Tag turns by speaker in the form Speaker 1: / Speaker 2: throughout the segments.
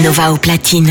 Speaker 1: DJ Canova au platine.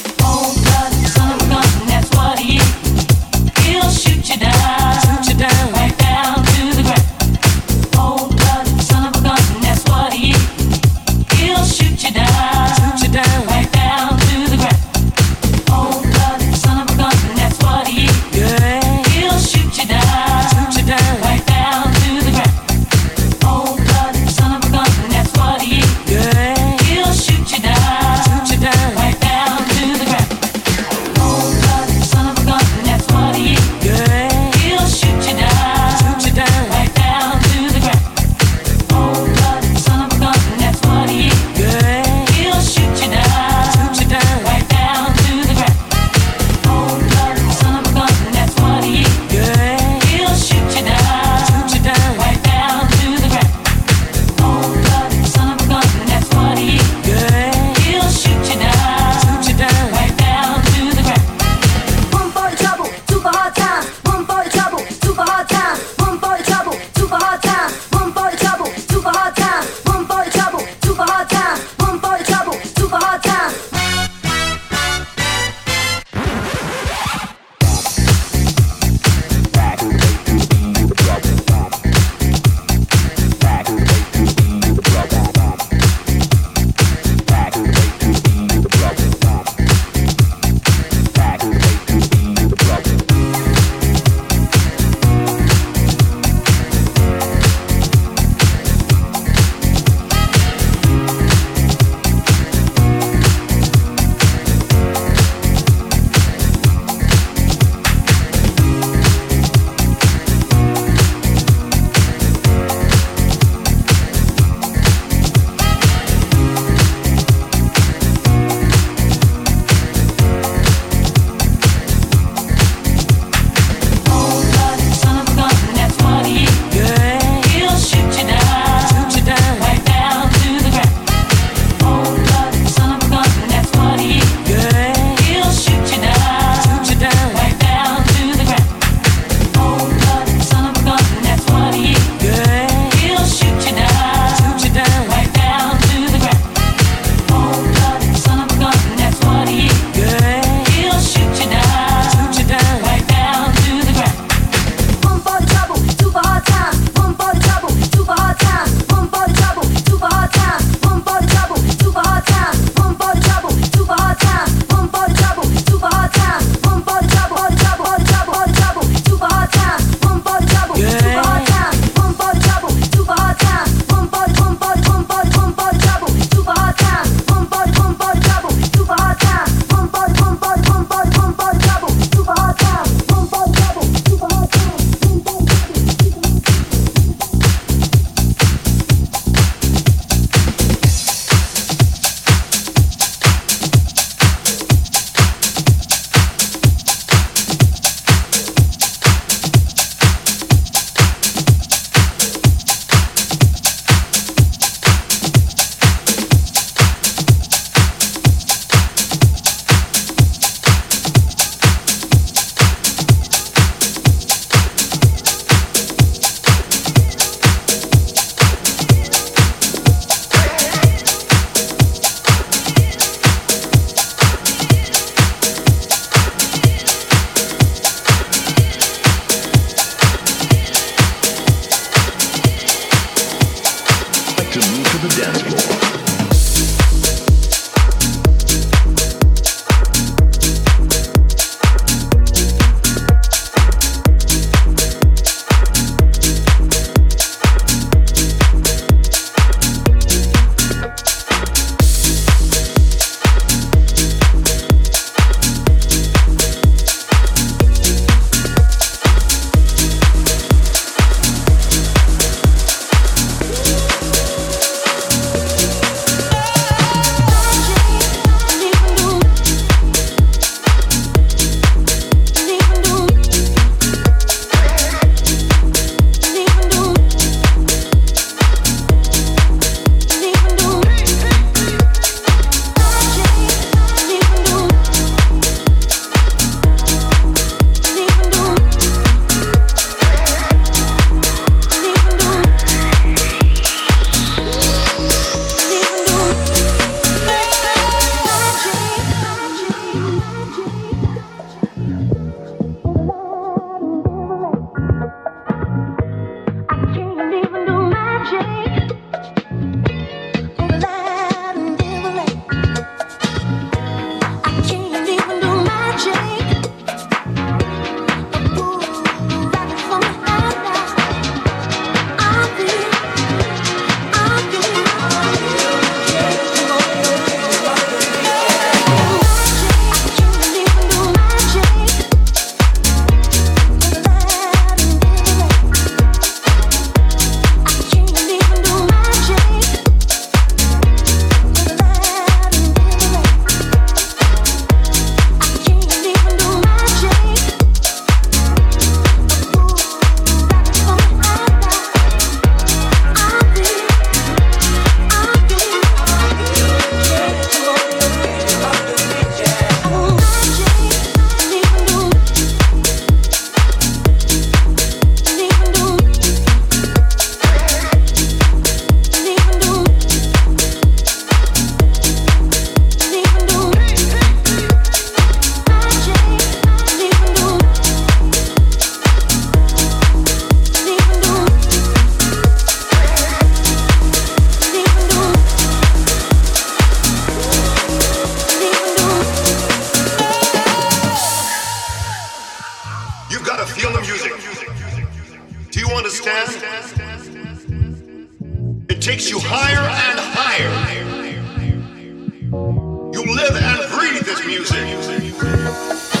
Speaker 2: music.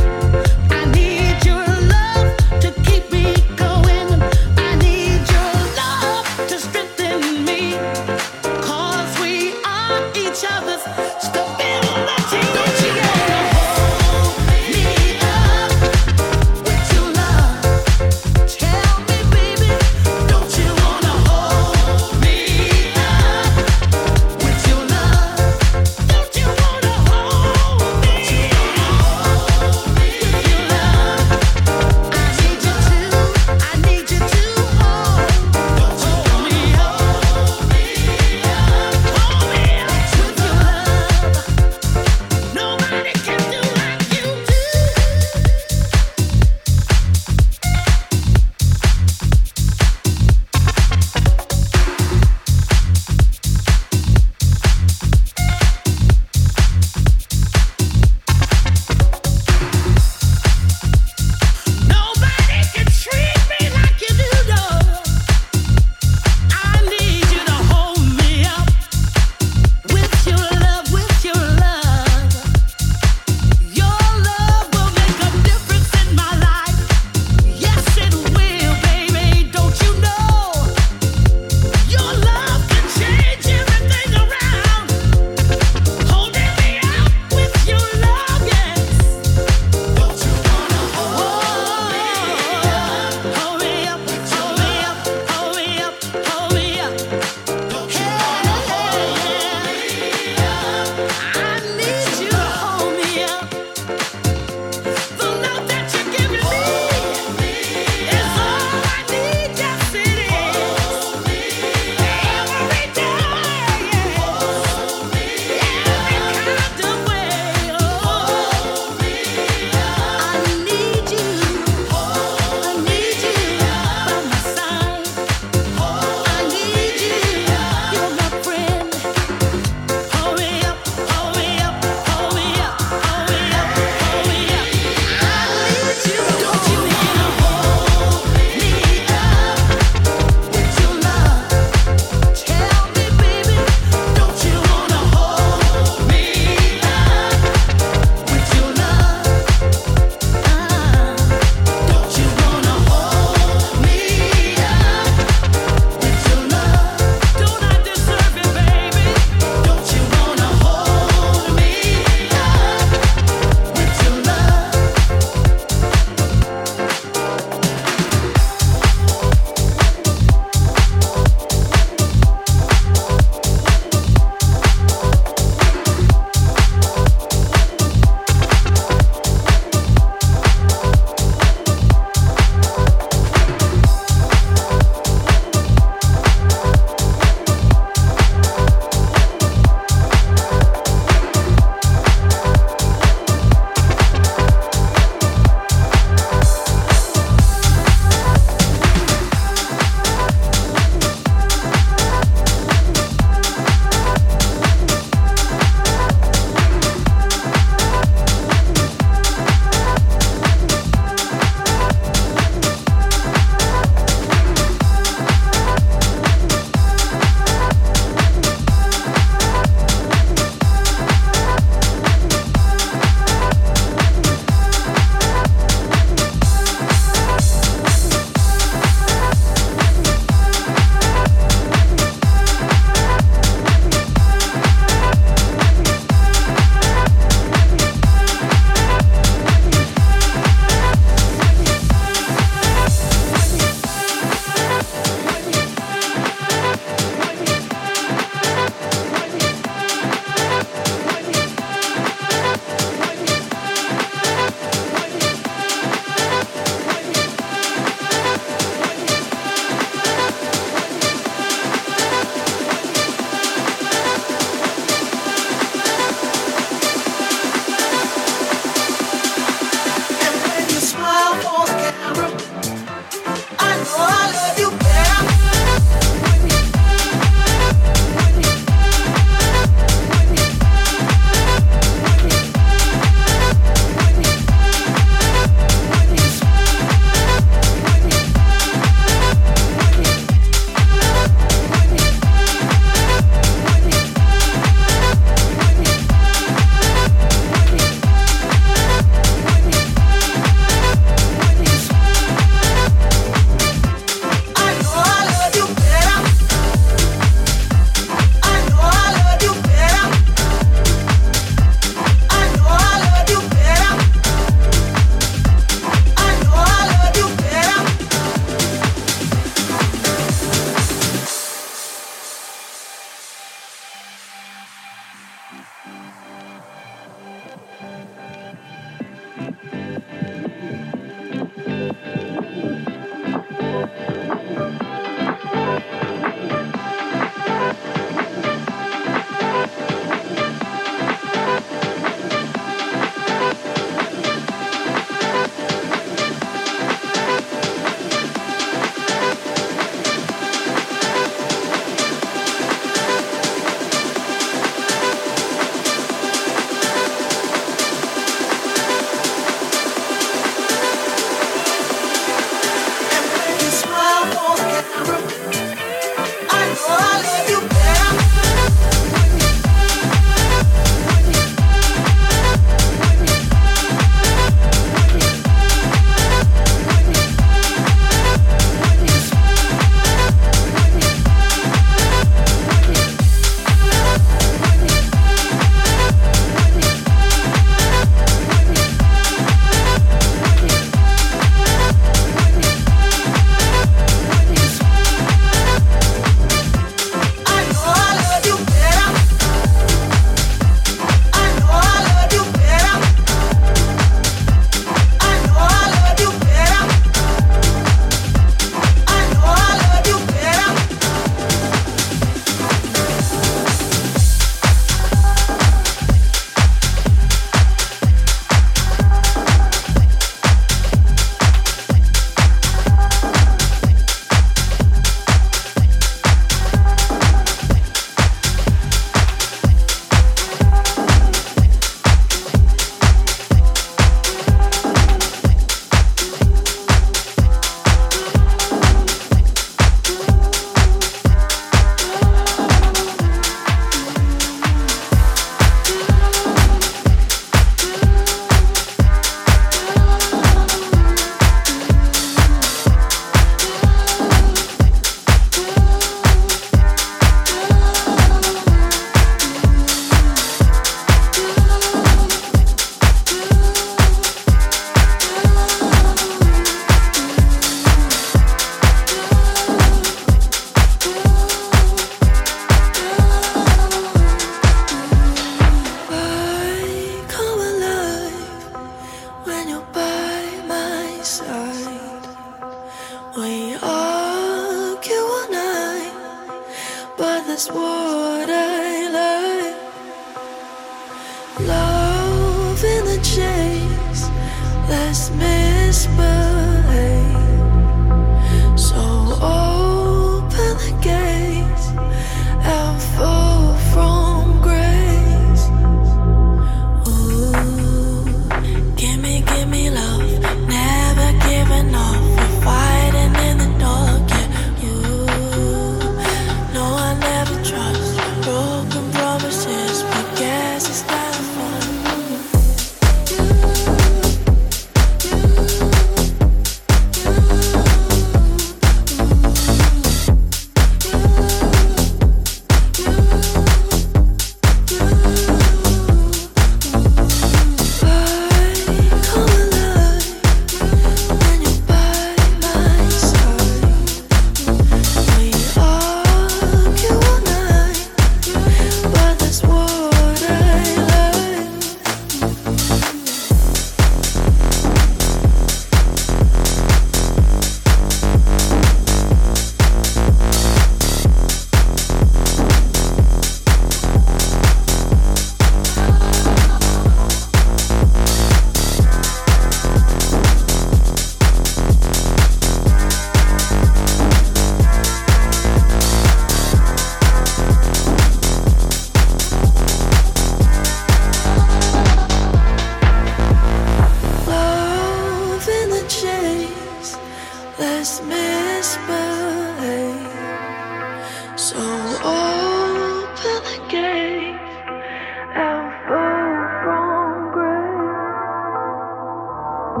Speaker 3: Give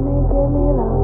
Speaker 3: me, give me
Speaker 4: love.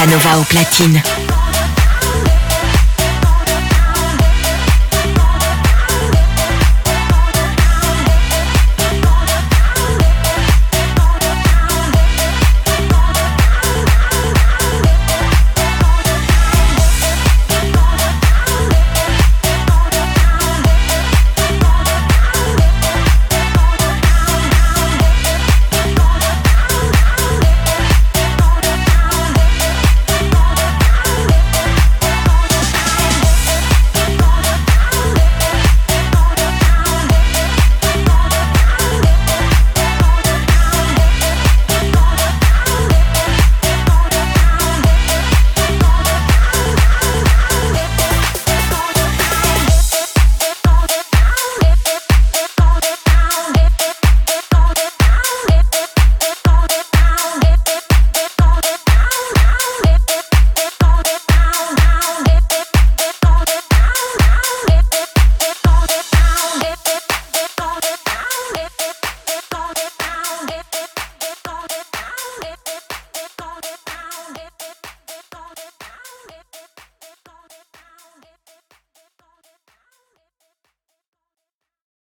Speaker 5: Canova au platine.